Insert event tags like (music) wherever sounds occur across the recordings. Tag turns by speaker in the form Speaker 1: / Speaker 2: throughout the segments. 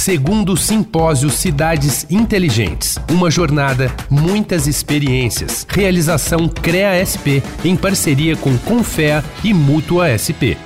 Speaker 1: Segundo Simpósio Cidades Inteligentes. Uma jornada, muitas experiências. Realização CREA SP em parceria com Confea e Mútua SP.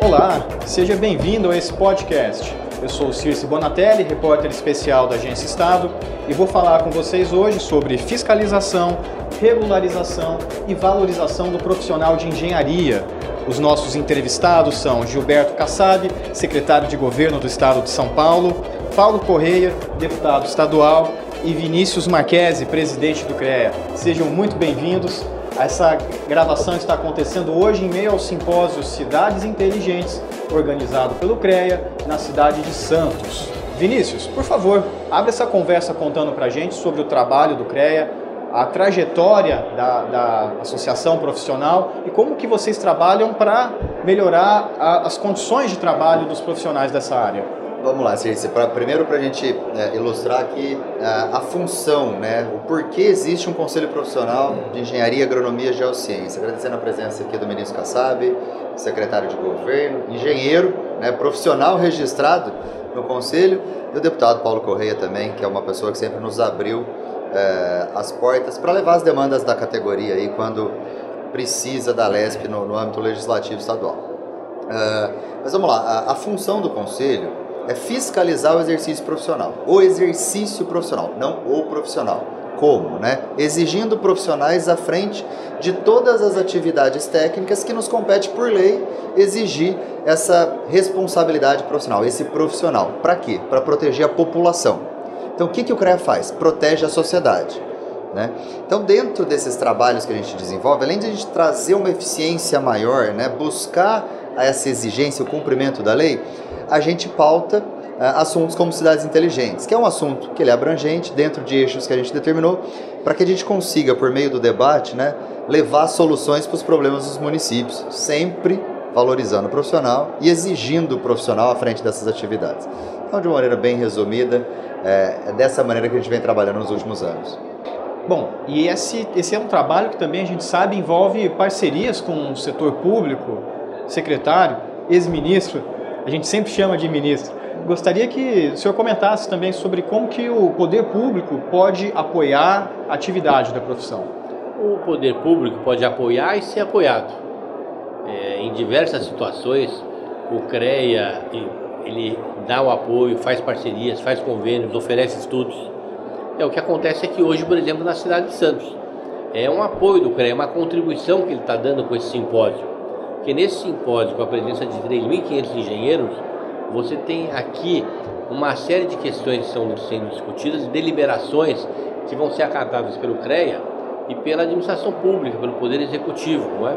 Speaker 2: Olá, seja bem-vindo a esse podcast. Eu sou Circe Bonatelli, repórter especial da Agência Estado, e vou falar com vocês hoje sobre fiscalização, regularização e valorização do profissional de engenharia. Os nossos entrevistados são Gilberto Kassab, secretário de Governo do Estado de São Paulo, Paulo Correia, deputado estadual, e Vinícius Marquesi, presidente do CREA. Sejam muito bem-vindos. Essa gravação está acontecendo hoje em meio ao simpósio Cidades Inteligentes, organizado pelo CREA na cidade de Santos. Vinícius, por favor, abre essa conversa contando para a gente sobre o trabalho do CREA, a trajetória da, da, associação profissional e como que vocês trabalham para melhorar a, as condições de trabalho dos profissionais dessa área.
Speaker 3: Vamos lá, Circe. Pra, primeiro, para a gente é, ilustrar aqui a, é, a, função, né? o porquê existe um conselho profissional de engenharia, agronomia e geociência. Agradecendo a presença aqui do ministro Kassab, secretário de governo, engenheiro, né? profissional registrado no conselho, e o deputado Paulo Correia também, que é uma pessoa que sempre nos abriu é, as portas para levar as demandas da categoria aí quando precisa da LESP no, no âmbito legislativo estadual. Uh, mas vamos lá, a, a função do conselho é fiscalizar o exercício profissional. O exercício profissional, não o profissional. Como? Né? Exigindo profissionais à frente de todas as atividades técnicas que nos compete por lei exigir essa responsabilidade profissional, esse profissional. Para quê? Para proteger a população. Então, o que, que o CREA faz? Protege a sociedade. Né? Então, dentro desses trabalhos que a gente desenvolve, além de a gente trazer uma eficiência maior, né, buscar essa exigência, o cumprimento da lei, a gente pauta uh, assuntos como cidades inteligentes, que é um assunto que ele é abrangente dentro de eixos que a gente determinou, para que a gente consiga, por meio do debate, né, levar soluções para os problemas dos municípios, sempre valorizando o profissional e exigindo o profissional à frente dessas atividades. Então, de uma maneira bem resumida, é, é dessa maneira que a gente vem trabalhando nos últimos anos.
Speaker 2: Bom, e esse, esse é um trabalho que também a gente sabe envolve parcerias com o setor público, secretário, ex-ministro, a gente sempre chama de ministro. Gostaria que o senhor comentasse também sobre como que o poder público pode apoiar a atividade da profissão.
Speaker 4: O poder público pode apoiar e ser apoiado. É, em diversas situações, o CREA ele dá o apoio, faz parcerias, faz convênios, oferece estudos. É o que acontece aqui hoje, por exemplo, na cidade de Santos. É um apoio do CREA, uma contribuição que ele está dando com esse simpósio que nesse simpósio, com a presença de 3.500 engenheiros, você tem aqui uma série de questões que estão sendo discutidas, deliberações que vão ser acatadas pelo CREA e pela administração pública, pelo Poder Executivo, não é?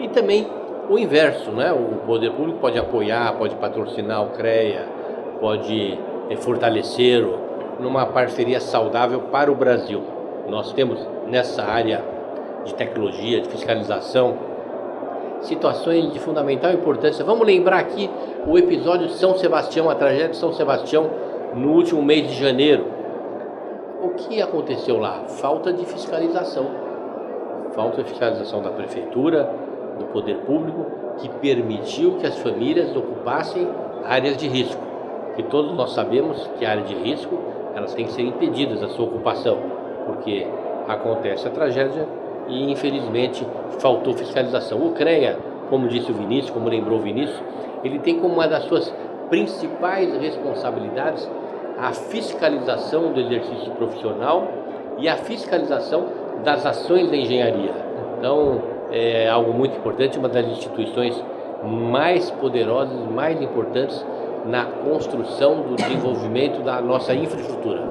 Speaker 4: E também o inverso, né? O poder público pode apoiar, pode patrocinar o CREA, pode é, fortalecê-lo numa parceria saudável para o Brasil. Nós temos nessa área de tecnologia, de fiscalização, situações de fundamental importância. Vamos lembrar aqui o episódio de São Sebastião, a tragédia de São Sebastião, no último mês de janeiro. O que aconteceu lá? Falta de fiscalização. Falta de fiscalização da prefeitura, do poder público, que permitiu que as famílias ocupassem áreas de risco. Que todos nós sabemos que a área de risco elas têm que ser impedidas a sua ocupação, porque acontece a tragédia e infelizmente faltou fiscalização. O CREA, como disse o Vinícius, como lembrou o Vinícius, ele tem como uma das suas principais responsabilidades a fiscalização do exercício profissional e a fiscalização das ações da engenharia. Então, é algo muito importante, uma das instituições mais poderosas, mais importantes na construção do desenvolvimento da nossa infraestrutura.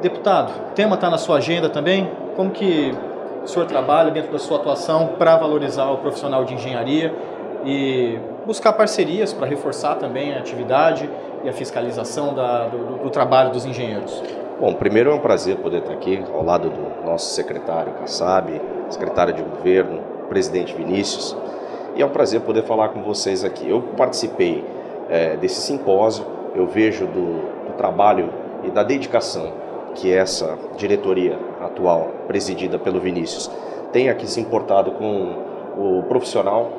Speaker 2: Deputado, o tema está na sua agenda também? Como que o senhor trabalha dentro da sua atuação para valorizar o profissional de engenharia e buscar parcerias para reforçar também a atividade e a fiscalização da, do, do, trabalho dos engenheiros?
Speaker 5: Bom, primeiro é um prazer poder estar aqui ao lado do nosso secretário Kassab, secretário de governo, presidente Vinícius, e é um prazer poder falar com vocês aqui. Eu participei é, desse simpósio, eu vejo do, do trabalho e da dedicação que essa diretoria atual, presidida pelo Vinícius, tem aqui se importado com o profissional.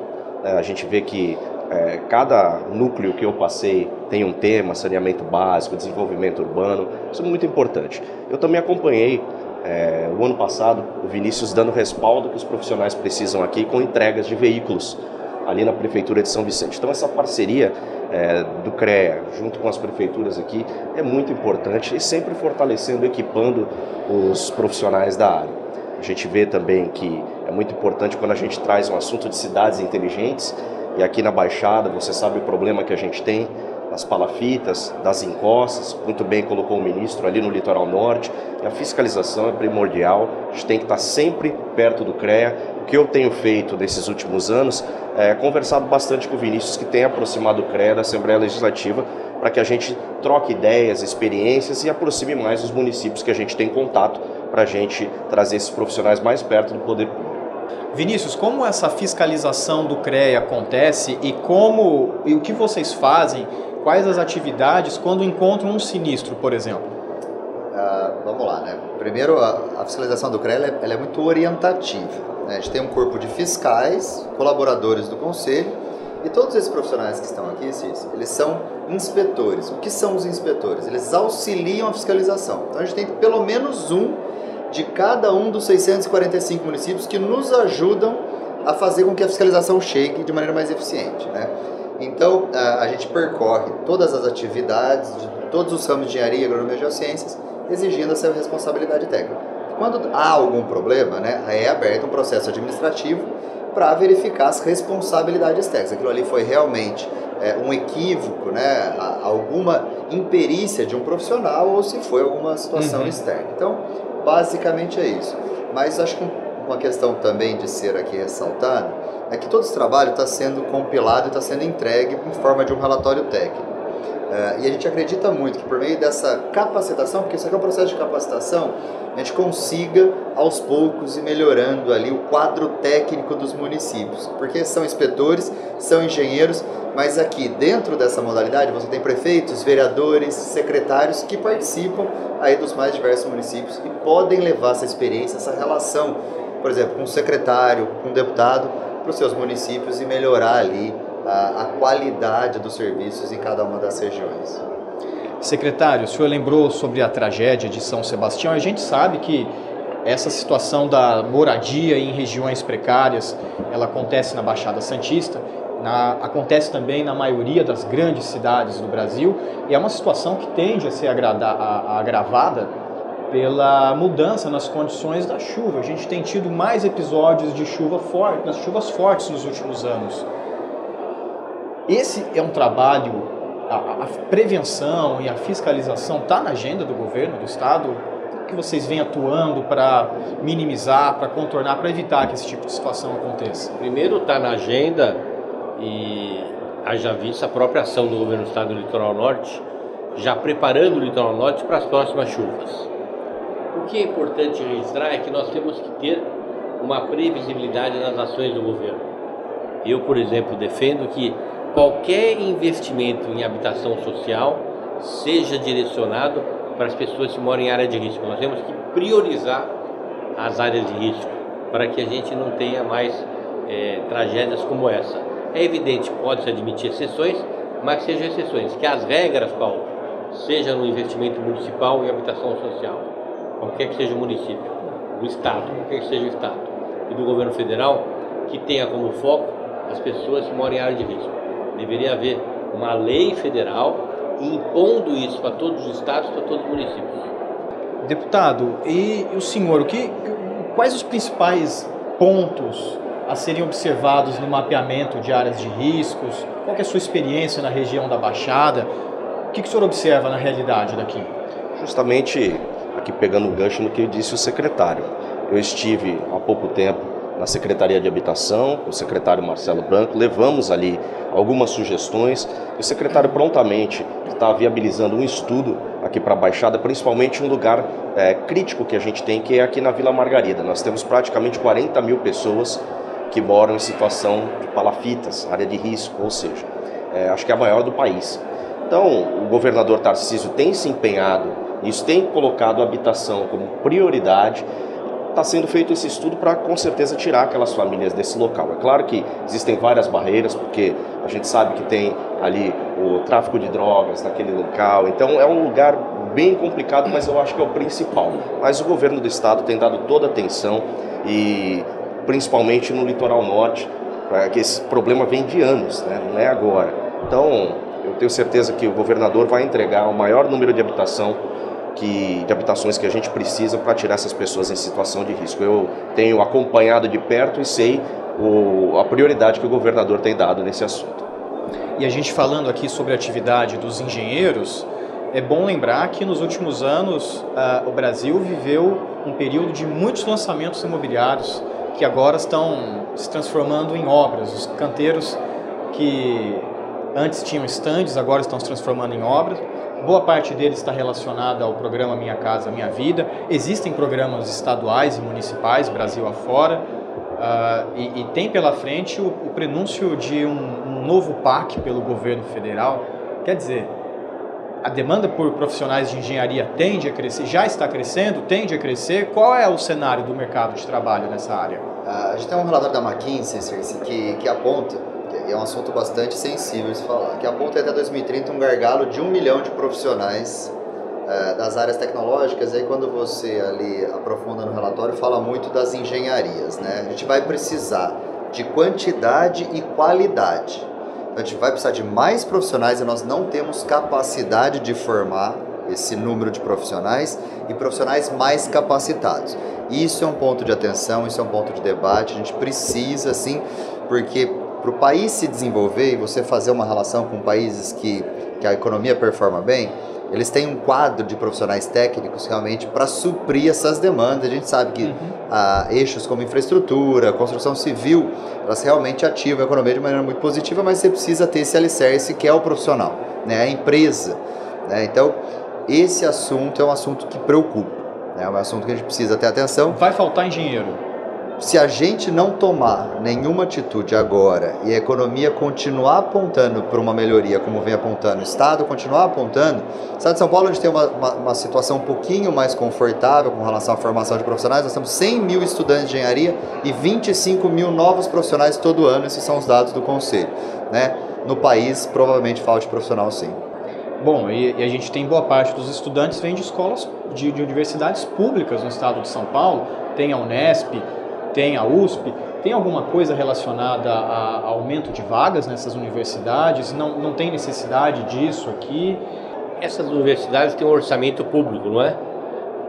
Speaker 5: Né? A gente vê que é, cada núcleo que eu passei tem um tema, saneamento básico, desenvolvimento urbano, isso é muito importante. Eu também acompanhei é, o ano passado o Vinícius dando respaldo que os profissionais precisam aqui com entregas de veículos ali na Prefeitura de São Vicente. Então essa parceria é, do CREA junto com as prefeituras aqui é muito importante e sempre fortalecendo, equipando os profissionais da área. A gente vê também que é muito importante quando a gente traz um assunto de cidades inteligentes e aqui na Baixada você sabe o problema que a gente tem das palafitas, das encostas, muito bem colocou o ministro ali no litoral norte, e a fiscalização é primordial, a gente tem que estar sempre perto do CREA. O que eu tenho feito nesses últimos anos é conversado bastante com o Vinícius, que tem aproximado o CREA da Assembleia Legislativa, para que a gente troque ideias, experiências e aproxime mais os municípios que a gente tem contato, para a gente trazer esses profissionais mais perto do poder público.
Speaker 2: Vinícius, como essa fiscalização do CREA acontece e como e o que vocês fazem quais as atividades quando encontram um sinistro, por exemplo?
Speaker 3: Uh, vamos lá, né? Primeiro, a, fiscalização do CREA é, ela é muito orientativa. Né? A gente tem um corpo de fiscais, colaboradores do conselho, e todos esses profissionais que estão aqui, Cis, eles são inspetores. O que são os inspetores? Eles auxiliam a fiscalização. Então a gente tem pelo menos um de cada um dos 645 municípios que nos ajudam a fazer com que a fiscalização chegue de maneira mais eficiente, né? Então, a, gente percorre todas as atividades de todos os ramos de engenharia, agronomia e geociências, exigindo essa responsabilidade técnica. Quando há algum problema, né, é aberto um processo administrativo para verificar as responsabilidades técnicas. Aquilo ali foi realmente é, um equívoco, né, alguma imperícia de um profissional ou se foi alguma situação uhum. externa. Então, basicamente é isso. Mas acho que uma questão também de ser aqui ressaltado é que todo esse trabalho está sendo compilado e está sendo entregue em forma de um relatório técnico. Uh, e a gente acredita muito que por meio dessa capacitação, porque isso aqui é um processo de capacitação, a gente consiga aos poucos ir melhorando ali o quadro técnico dos municípios, porque são inspetores, são engenheiros, mas aqui dentro dessa modalidade você tem prefeitos, vereadores, secretários que participam aí dos mais diversos municípios e podem levar essa experiência, essa relação, por exemplo, com o secretário, com o deputado, para os seus municípios e melhorar ali a, a qualidade dos serviços em cada uma das regiões.
Speaker 2: Secretário, o senhor lembrou sobre a tragédia de São Sebastião. A gente sabe que essa situação da moradia em regiões precárias, ela acontece na Baixada Santista, na, acontece também na maioria das grandes cidades do Brasil, e é uma situação que tende a ser agrada, a, a agravada pela mudança nas condições da chuva. A gente tem tido mais episódios de chuva forte, das chuvas fortes nos últimos anos. Esse é um trabalho, a, a prevenção e a fiscalização está na agenda do governo, do Estado? que vocês vêm atuando para minimizar, para contornar, para evitar que esse tipo de situação aconteça?
Speaker 4: Primeiro está na agenda e haja vista a própria ação do governo do Estado do Litoral Norte, já preparando o Litoral Norte para as próximas chuvas. O que é importante registrar é que nós temos que ter uma previsibilidade nas ações do governo. Eu, por exemplo, defendo que qualquer investimento em habitação social seja direcionado para as pessoas que moram em área de risco. Nós temos que priorizar as áreas de risco para que a gente não tenha mais é, tragédias como essa. É evidente, pode-se admitir exceções, mas sejam exceções, que as regras, Paulo, seja no investimento municipal em habitação social qualquer que seja o município, do Estado, qualquer que seja o Estado, e do governo federal, que tenha como foco as pessoas que moram em área de risco. Deveria haver uma lei federal impondo isso para todos os estados, para todos os municípios.
Speaker 2: Deputado, e o senhor, o que, quais os principais pontos a serem observados no mapeamento de áreas de riscos? Qual é a sua experiência na região da Baixada? O que, que o senhor observa na realidade daqui?
Speaker 5: Justamente aqui pegando um gancho no que disse o secretário. Eu estive há pouco tempo na Secretaria de Habitação, com o secretário Marcelo Branco, levamos ali algumas sugestões o secretário prontamente está viabilizando um estudo aqui para a Baixada, principalmente um lugar é, crítico que a gente tem, que é aqui na Vila Margarida. Nós temos praticamente 40 mil pessoas que moram em situação de palafitas, área de risco, ou seja, é, acho que é a maior do país. Então, o governador Tarcísio tem se empenhado isso tem colocado a habitação como prioridade está sendo feito esse estudo para com certeza tirar aquelas famílias desse local. É claro que existem várias barreiras, porque a gente sabe que tem ali o tráfico de drogas naquele local, então é um lugar bem complicado, mas eu acho que é o principal. Mas o governo do estado tem dado toda a atenção e principalmente no litoral norte, que esse problema vem de anos, né? não é agora. Então, tenho certeza que o governador vai entregar o maior número de habitação que, de habitações que a gente precisa para tirar essas pessoas em situação de risco. Eu tenho acompanhado de perto e sei o, a prioridade que o governador tem dado nesse assunto.
Speaker 2: E a gente falando aqui sobre a atividade dos engenheiros, é bom lembrar que nos últimos anos uh, o Brasil viveu um período de muitos lançamentos imobiliários que agora estão se transformando em obras. Os canteiros que antes tinham estandes agora estão se transformando em obras boa parte deles está relacionada ao programa Minha Casa Minha Vida. Existem programas estaduais e municipais, Brasil afora, uh, e, e, tem pela frente o, o prenúncio de um, um, novo PAC pelo governo federal. Quer dizer, a demanda por profissionais de engenharia tende a crescer, já está crescendo, tende a crescer. Qual é o cenário do mercado de trabalho nessa área?
Speaker 3: Uh, a gente tem um relatório da McKinsey que, que aponta é um assunto bastante sensível de se falar, que aponta até 2030 um gargalo de um milhão de profissionais é, das áreas tecnológicas, e aí quando você ali aprofunda no relatório, fala muito das engenharias, né? A gente vai precisar de quantidade e qualidade. Então, a gente vai precisar de mais profissionais e nós não temos capacidade de formar esse número de profissionais e profissionais mais capacitados. Isso é um ponto de atenção, isso é um ponto de debate, a gente precisa, sim, porque para o país se desenvolver e você fazer uma relação com países que, que a economia performa bem, eles têm um quadro de profissionais técnicos realmente para suprir essas demandas. A gente sabe que uhum. ah, eixos como infraestrutura, construção civil, elas realmente ativam a economia de maneira muito positiva, mas você precisa ter esse alicerce que é o profissional, né? a empresa. Né? Então, esse assunto é um assunto que preocupa. Né? É um assunto que a gente precisa ter atenção.
Speaker 2: Vai faltar engenheiro
Speaker 3: se a gente não tomar nenhuma atitude agora e a economia continuar apontando para uma melhoria, como vem apontando, o Estado continuar apontando, o Estado de São Paulo a gente tem uma, uma, uma, situação um pouquinho mais confortável com relação à formação de profissionais, nós temos 100 mil estudantes de engenharia e 25 mil novos profissionais todo ano, esses são os dados do Conselho. Né? No país, provavelmente falte profissional sim.
Speaker 2: Bom, e, e, a gente tem boa parte dos estudantes vem de escolas, de, de universidades públicas no estado de São Paulo, tem a Unesp, tem a USP, tem alguma coisa relacionada a, aumento de vagas nessas universidades? Não, não tem necessidade disso aqui?
Speaker 4: Essas universidades têm um orçamento público, não é?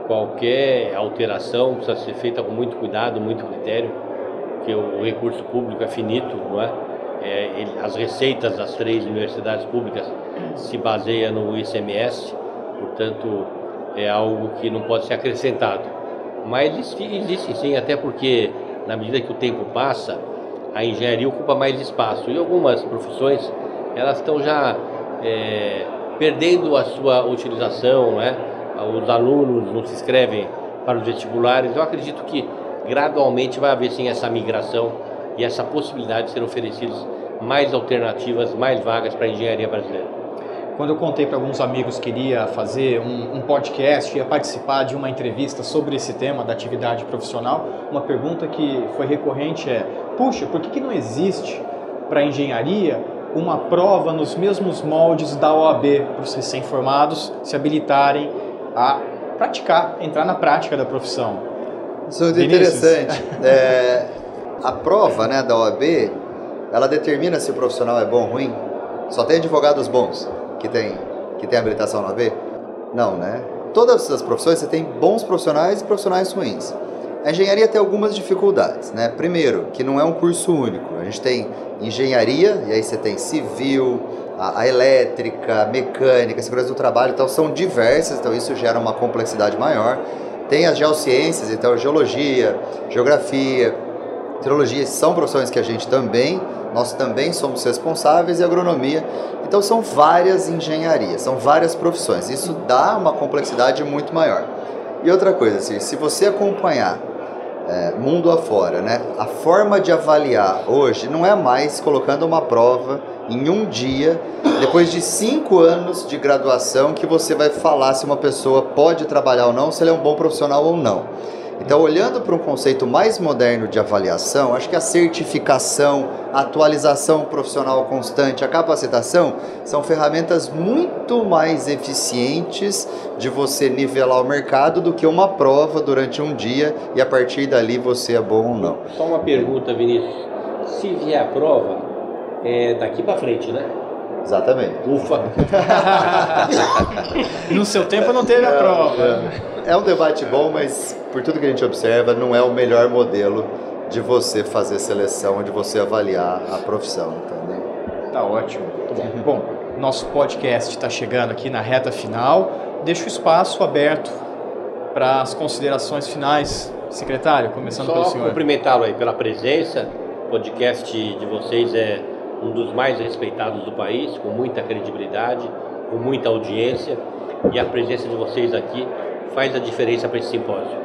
Speaker 4: Qualquer alteração precisa ser feita com muito cuidado, muito critério, porque o recurso público é finito, não é? é ele, as receitas das três universidades públicas se baseiam no ICMS, portanto é algo que não pode ser acrescentado. Mas existe, sim, até porque na medida que o tempo passa, a engenharia ocupa mais espaço e algumas profissões elas estão já é, perdendo a sua utilização, né? os alunos não se inscrevem para os vestibulares. Eu acredito que gradualmente vai haver sim essa migração e essa possibilidade de ser oferecidas mais alternativas, mais vagas para a engenharia brasileira.
Speaker 2: Quando eu contei para alguns amigos que iria fazer um, um podcast, ia participar de uma entrevista sobre esse tema da atividade profissional, uma pergunta que foi recorrente é: puxa, por que, que não existe para engenharia uma prova nos mesmos moldes da OAB para os recém-formados se habilitarem a praticar, entrar na prática da profissão?
Speaker 3: Isso é interessante. (laughs) é, a prova né, da OAB, ela determina se o profissional é bom ou ruim? Só tem advogados bons que tem, que tem habilitação na V? Não, né? Todas as profissões você tem bons profissionais e profissionais ruins. A engenharia tem algumas dificuldades, né? Primeiro, que não é um curso único. A gente tem engenharia, e aí você tem civil, a, a elétrica, a mecânica, a segurança do trabalho, então são diversas, então isso gera uma complexidade maior. Tem as geociências, então geologia, geografia, teologia são profissões que a gente também, nós também somos responsáveis e agronomia. Então são várias engenharias, são várias profissões. Isso dá uma complexidade muito maior. E outra coisa, assim, se você acompanhar é, mundo afora, né, a forma de avaliar hoje não é mais colocando uma prova em um dia, depois de cinco anos de graduação, que você vai falar se uma pessoa pode trabalhar ou não, se ele é um bom profissional ou não. Então, olhando para um conceito mais moderno de avaliação, acho que a certificação, a atualização profissional constante, a capacitação são ferramentas muito mais eficientes de você nivelar o mercado do que uma prova durante um dia e a partir dali você é bom ou não.
Speaker 4: Só uma pergunta, Vinícius. Se vier a prova, é daqui para frente, né?
Speaker 3: Exatamente.
Speaker 4: Ufa! (laughs) (laughs)
Speaker 2: no seu tempo não teve a prova.
Speaker 3: É, é um debate bom, mas por tudo que a gente observa, não é o melhor modelo de você fazer seleção, de você avaliar a profissão, entendeu?
Speaker 2: Tá ótimo. Bom, nosso podcast está chegando aqui na reta final. Deixa o espaço aberto para as considerações finais. Secretário, começando
Speaker 4: Só
Speaker 2: pelo senhor.
Speaker 4: cumprimentá-lo aí pela presença. O podcast de vocês é um dos mais respeitados do país, com muita credibilidade, com muita audiência, e a presença de vocês aqui faz a diferença para esse simpósio.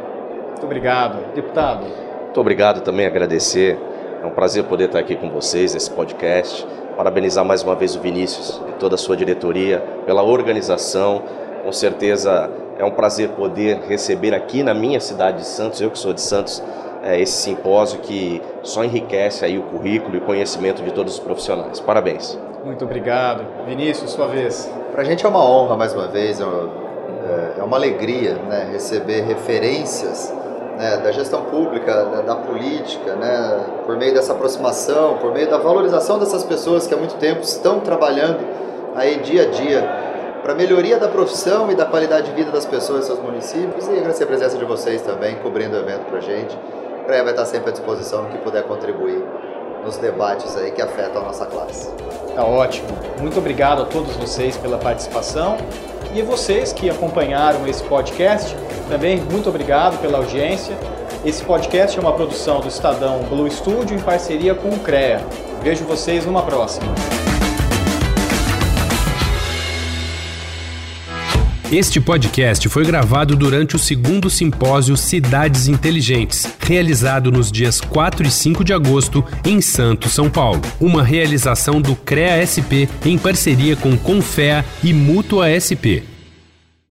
Speaker 2: Muito obrigado. Deputado.
Speaker 5: Muito obrigado também, agradecer. É um prazer poder estar aqui com vocês nesse podcast. Parabenizar mais uma vez o Vinícius e toda a sua diretoria pela organização. Com certeza é um prazer poder receber aqui na minha cidade de Santos, eu que sou de Santos, é, esse simpósio que só enriquece aí o currículo e o conhecimento de todos os profissionais. Parabéns.
Speaker 2: Muito obrigado. Vinícius, sua vez.
Speaker 3: Para a gente é uma honra, mais uma vez, é, uma alegria né, receber referências né, da gestão pública, da, da, política, né, por meio dessa aproximação, por meio da valorização dessas pessoas que há muito tempo estão trabalhando aí dia a dia para a melhoria da profissão e da qualidade de vida das pessoas em seus municípios e agradecer a presença de vocês também, cobrindo o evento para a gente. O vai estar sempre à disposição no que puder contribuir nos debates aí que afetam a nossa classe.
Speaker 2: Tá ótimo. Muito obrigado a todos vocês pela participação e vocês que acompanharam esse podcast, também muito obrigado pela audiência. Esse podcast é uma produção do Estadão Blue Studio em parceria com o CREA. Vejo vocês numa próxima.
Speaker 1: Este podcast foi gravado durante o segundo simpósio Cidades Inteligentes, realizado nos dias 4 e 5 de agosto em Santos, São Paulo. Uma realização do CREA SP em parceria com Confea e Mútua SP.